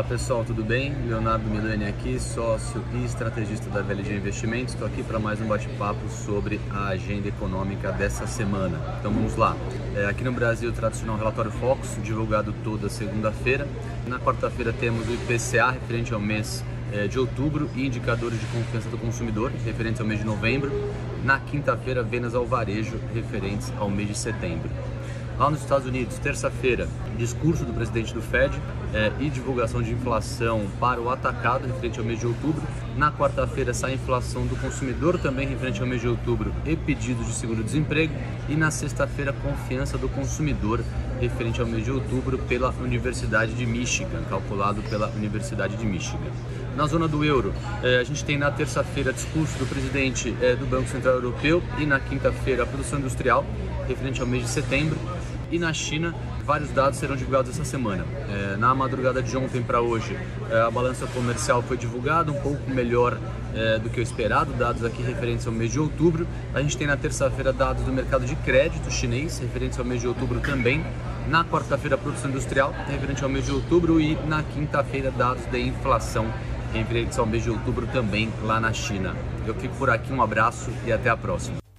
Fala pessoal, tudo bem? Leonardo Milani aqui, sócio e estrategista da VLG Investimentos. Estou aqui para mais um bate-papo sobre a agenda econômica dessa semana. Então vamos lá. É, aqui no Brasil, o tradicional relatório Focus, divulgado toda segunda-feira. Na quarta-feira temos o IPCA referente ao mês é, de outubro e indicadores de confiança do consumidor referentes ao mês de novembro. Na quinta-feira, vendas ao varejo referentes ao mês de setembro. Lá nos Estados Unidos, terça-feira, discurso do presidente do Fed é, e divulgação de inflação para o atacado referente ao mês de outubro. Na quarta-feira sai a inflação do consumidor também referente ao mês de outubro e pedidos de seguro-desemprego. E na sexta-feira, confiança do consumidor referente ao mês de outubro pela Universidade de Michigan, calculado pela Universidade de Michigan. Na zona do euro, é, a gente tem na terça-feira discurso do presidente é, do Banco Central Europeu e na quinta-feira a produção industrial referente ao mês de setembro e na China, vários dados serão divulgados essa semana. É, na madrugada de ontem para hoje, é, a balança comercial foi divulgada, um pouco melhor é, do que o esperado, dados aqui referentes ao mês de outubro. A gente tem na terça-feira dados do mercado de crédito chinês, referentes ao mês de outubro também. Na quarta-feira, produção industrial, referente ao mês de outubro. E na quinta-feira, dados de inflação, referentes ao mês de outubro também lá na China. Eu fico por aqui, um abraço e até a próxima.